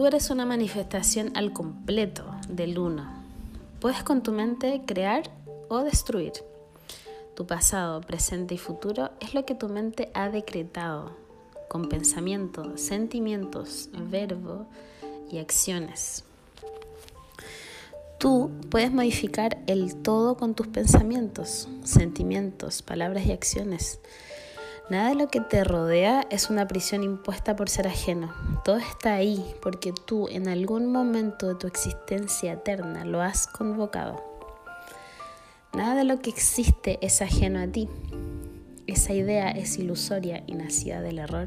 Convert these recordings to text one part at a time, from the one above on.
Tú eres una manifestación al completo del uno. Puedes con tu mente crear o destruir. Tu pasado, presente y futuro es lo que tu mente ha decretado con pensamiento, sentimientos, verbo y acciones. Tú puedes modificar el todo con tus pensamientos, sentimientos, palabras y acciones. Nada de lo que te rodea es una prisión impuesta por ser ajeno. Todo está ahí porque tú en algún momento de tu existencia eterna lo has convocado. Nada de lo que existe es ajeno a ti. Esa idea es ilusoria y nacida del error.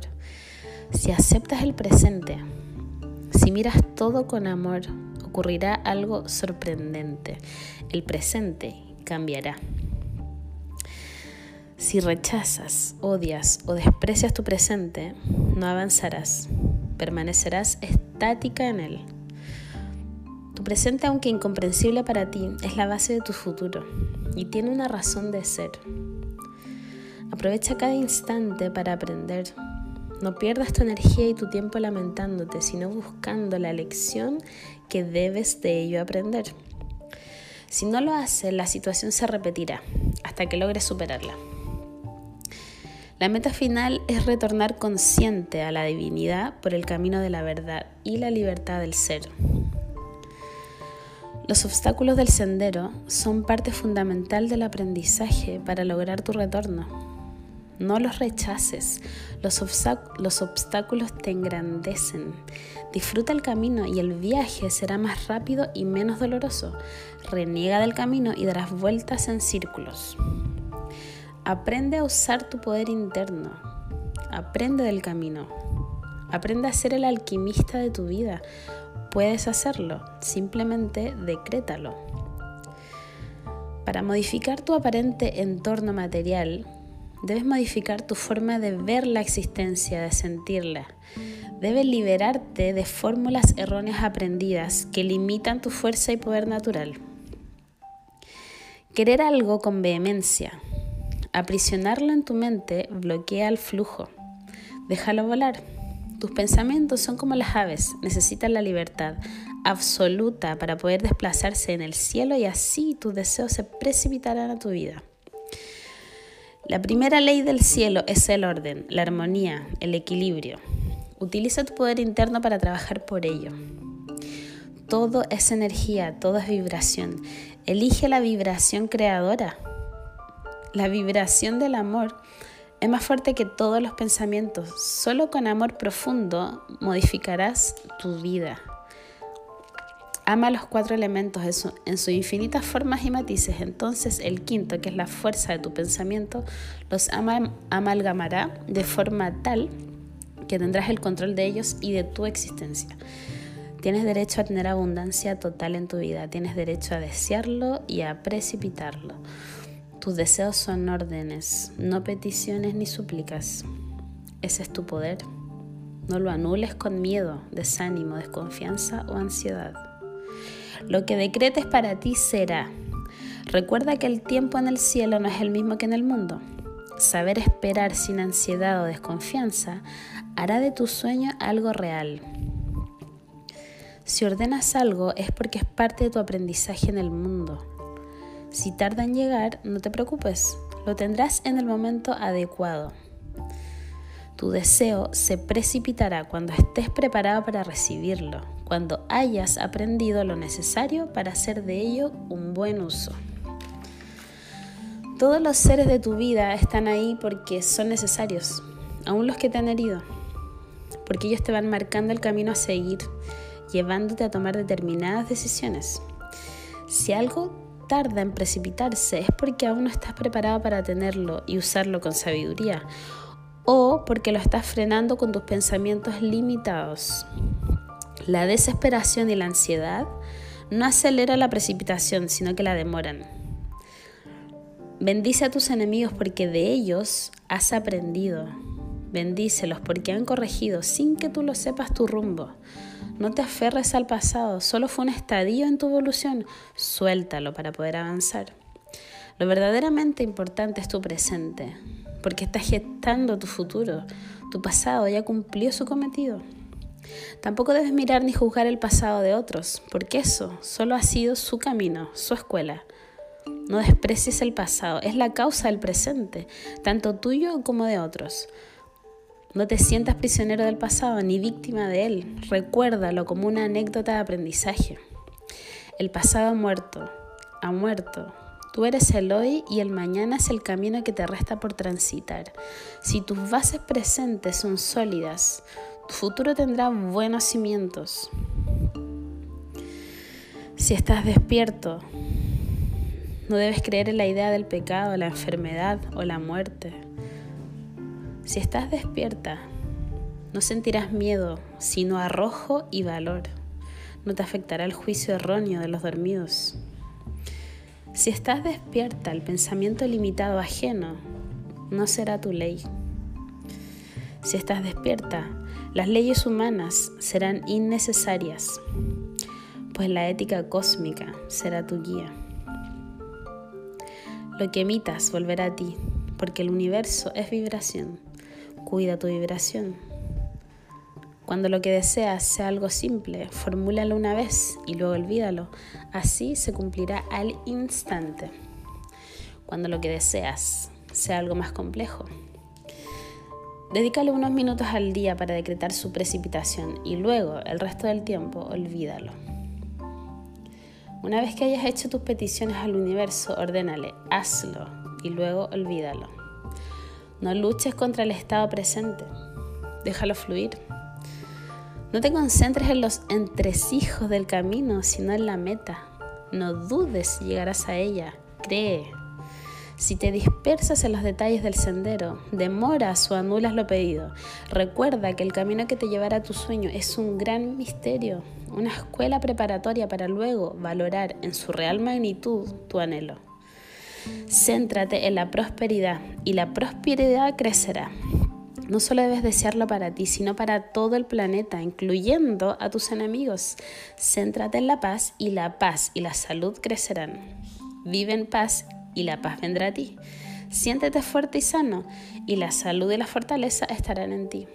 Si aceptas el presente, si miras todo con amor, ocurrirá algo sorprendente. El presente cambiará. Si rechazas, odias o desprecias tu presente, no avanzarás, permanecerás estática en él. Tu presente, aunque incomprensible para ti, es la base de tu futuro y tiene una razón de ser. Aprovecha cada instante para aprender. No pierdas tu energía y tu tiempo lamentándote, sino buscando la lección que debes de ello aprender. Si no lo haces, la situación se repetirá hasta que logres superarla. La meta final es retornar consciente a la divinidad por el camino de la verdad y la libertad del ser. Los obstáculos del sendero son parte fundamental del aprendizaje para lograr tu retorno. No los rechaces, los, los, obstáculos te engrandecen. Disfruta el camino y el viaje será más rápido y menos doloroso. Reniega del camino y darás vueltas en círculos. Aprende a usar tu poder interno. Aprende del camino. Aprende a ser el alquimista de tu vida. Puedes hacerlo, simplemente decrétalo. Para modificar tu aparente entorno material, debes modificar tu forma de ver la existencia, de sentirla. Debes liberarte de fórmulas erróneas aprendidas que limitan tu fuerza y poder natural. Querer algo con vehemencia, Aprisionarlo en tu mente bloquea el flujo. Déjalo volar. Tus pensamientos son como las aves, necesitan la libertad absoluta para poder desplazarse en el cielo y así tus deseos se precipitarán a tu vida. La primera ley del cielo es el orden, la armonía, el equilibrio. Utiliza tu poder interno para trabajar por ello. Todo es energía, todo es vibración. Elige la vibración creadora. La vibración del amor es más fuerte que todos los pensamientos. Solo con amor profundo modificarás tu vida. Ama los cuatro elementos en, sus infinitas formas y matices. Entonces el quinto, que es la fuerza de tu pensamiento, los amalgamará de forma tal que tendrás el control de ellos y de tu existencia. Tienes derecho a tener abundancia total en tu vida. Tienes derecho a desearlo y a precipitarlo. Tus deseos son órdenes, no peticiones ni súplicas. Ese es tu poder. No lo anules con miedo, desánimo, desconfianza o ansiedad. Lo que decretes para ti será. Recuerda que el tiempo en el cielo no es el mismo que en el mundo. Saber esperar sin ansiedad o desconfianza hará de tu sueño algo real. Si ordenas algo es porque es parte de tu aprendizaje en el mundo. Si tarda en llegar, no te preocupes, lo tendrás en el momento adecuado. Tu deseo se precipitará cuando estés preparado para recibirlo, cuando hayas aprendido lo necesario para hacer de ello un buen uso. Todos los seres de tu vida están ahí porque son necesarios, aún los que te han herido, porque ellos te van marcando el camino a seguir, llevándote a tomar determinadas decisiones. Si algo tarda en precipitarse es porque aún no estás preparado para tenerlo y usarlo con sabiduría o porque lo estás frenando con tus pensamientos limitados. La desesperación y la ansiedad no aceleran la precipitación, sino que la demoran. Bendice a tus enemigos porque de ellos has aprendido. Bendícelos porque han corregido sin que tú lo sepas tu rumbo. No te aferres al pasado, solo fue un estadio en tu evolución. Suéltalo para poder avanzar. Lo verdaderamente importante es tu presente, porque estás gestando tu futuro. Tu pasado ya cumplió su cometido. Tampoco debes mirar ni juzgar el pasado de otros, porque eso solo ha sido su camino, su escuela. No desprecies el pasado, es la causa del presente, tanto tuyo como de otros. No te sientas prisionero del pasado ni víctima de él. Recuérdalo como una anécdota de aprendizaje. El pasado ha muerto, ha muerto. Tú eres el hoy y el mañana es el camino que te resta por transitar. Si tus bases presentes son sólidas, tu futuro tendrá buenos cimientos. Si estás despierto, no debes creer en la idea del pecado, la enfermedad o la muerte. Si estás despierta, no sentirás miedo, sino arrojo y valor. No te afectará el juicio erróneo de los dormidos. Si estás despierta, el pensamiento limitado ajeno no será tu ley. Si estás despierta, las leyes humanas serán innecesarias, pues la ética cósmica será tu guía. Lo que emitas volverá a ti, porque el universo es vibración cuida tu vibración. Cuando lo que deseas sea algo simple, formúlalo una vez y luego olvídalo. Así se cumplirá al instante. Cuando lo que deseas sea algo más complejo, dedícale unos minutos al día para decretar su precipitación y luego el resto del tiempo olvídalo. Una vez que hayas hecho tus peticiones al universo, ordénale, hazlo y luego olvídalo. No luches contra el estado presente. Déjalo fluir. No te concentres en los entresijos del camino, sino en la meta. No dudes si llegarás a ella. Cree. Si te dispersas en los detalles del sendero, demoras o anulas lo pedido, recuerda que el camino que te llevará a tu sueño es un gran misterio, una escuela preparatoria para luego valorar en su real magnitud tu anhelo. Céntrate en la prosperidad y la prosperidad crecerá. No solo debes desearlo para ti, sino para todo el planeta, incluyendo a tus enemigos. Céntrate en la paz y la paz y la salud crecerán. Vive en paz y la paz vendrá a ti. Siéntete fuerte y sano y la salud y la fortaleza estarán en ti.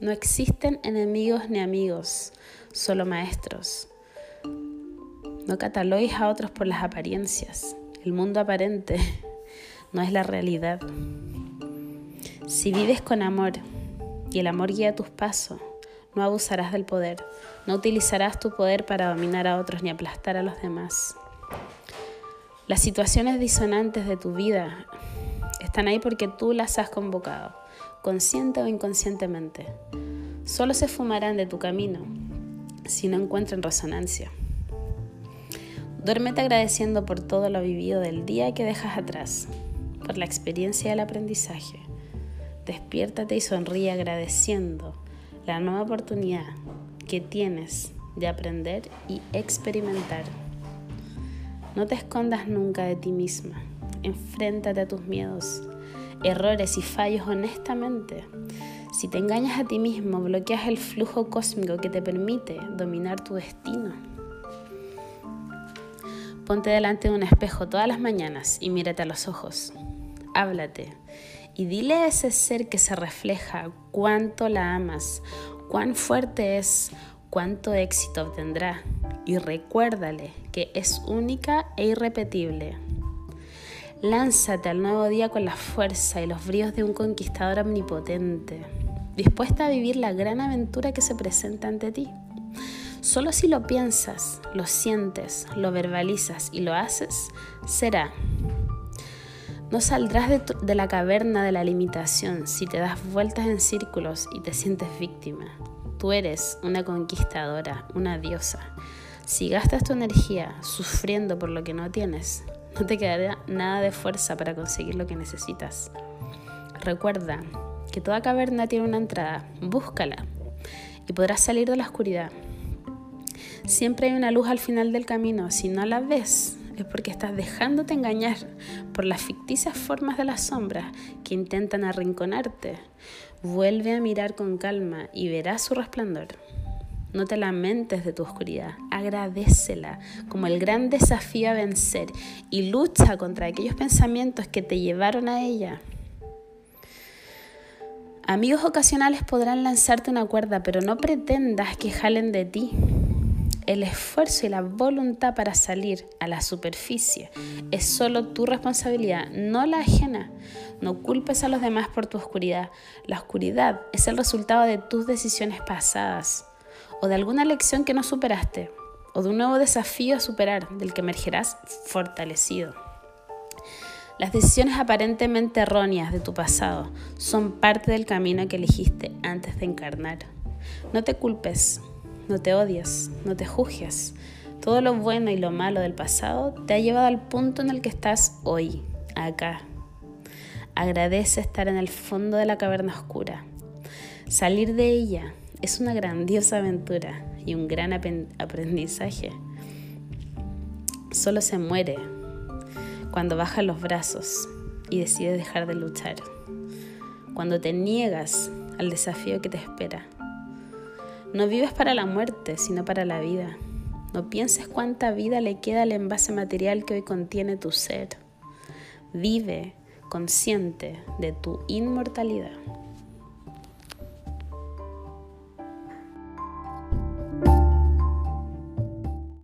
No existen enemigos ni amigos, solo maestros. No catalogues a otros por las apariencias. El mundo aparente no es la realidad. Si vives con amor y el amor guía tus pasos, no abusarás del poder, no utilizarás tu poder para dominar a otros ni aplastar a los demás. Las situaciones disonantes de tu vida están ahí porque tú las has convocado, consciente o inconscientemente. Solo se fumarán de tu camino si no encuentran resonancia. Duérmete agradeciendo por todo lo vivido del día que dejas atrás, por la experiencia del aprendizaje. Despiértate y sonríe agradeciendo la nueva oportunidad que tienes de aprender y experimentar. No te escondas nunca de ti misma. Enfréntate a tus miedos, errores y fallos honestamente. Si te engañas a ti mismo, bloqueas el flujo cósmico que te permite dominar tu destino. Ponte delante de un espejo todas las mañanas y mírate a los ojos. Háblate y dile a ese ser que se refleja cuánto la amas, cuán fuerte es, cuánto éxito obtendrá. Y recuérdale que es única e irrepetible. Lánzate al nuevo día con la fuerza y los bríos de un conquistador omnipotente, dispuesta a vivir la gran aventura que se presenta ante ti. Solo si lo piensas, lo sientes, lo verbalizas y lo haces, será. No saldrás de, la caverna de la limitación si te das vueltas en círculos y te sientes víctima. Tú eres una conquistadora, una diosa. Si gastas tu energía sufriendo por lo que no tienes, no te quedará nada de fuerza para conseguir lo que necesitas. Recuerda que toda caverna tiene una entrada, búscala y podrás salir de la oscuridad. Siempre hay una luz al final del camino. Si no la ves, es porque estás dejándote engañar por las ficticias formas de las sombras que intentan arrinconarte. Vuelve a mirar con calma y verás su resplandor. No te lamentes de tu oscuridad, agradecela como el gran desafío a vencer y lucha contra aquellos pensamientos que te llevaron a ella. Amigos ocasionales podrán lanzarte una cuerda, pero no pretendas que jalen de ti. El esfuerzo y la voluntad para salir a la superficie es solo tu responsabilidad, no la ajena. No culpes a los demás por tu oscuridad. La oscuridad es el resultado de tus decisiones pasadas o de alguna lección que no superaste o de un nuevo desafío a superar del que emergerás fortalecido. Las decisiones aparentemente erróneas de tu pasado son parte del camino que elegiste antes de encarnar. No te culpes, no te odies, no te juzgues. Todo lo bueno y lo malo del pasado te ha llevado al punto en el que estás hoy, acá. Agradece estar en el fondo de la caverna oscura. Salir de ella es una grandiosa aventura y un gran aprendizaje. Solo se muere cuando bajas los brazos y decides dejar de luchar. Cuando te niegas al desafío que te espera no vives para la muerte, sino para la vida. No pienses cuánta vida le queda al envase material que hoy contiene tu ser. Vive consciente de tu inmortalidad.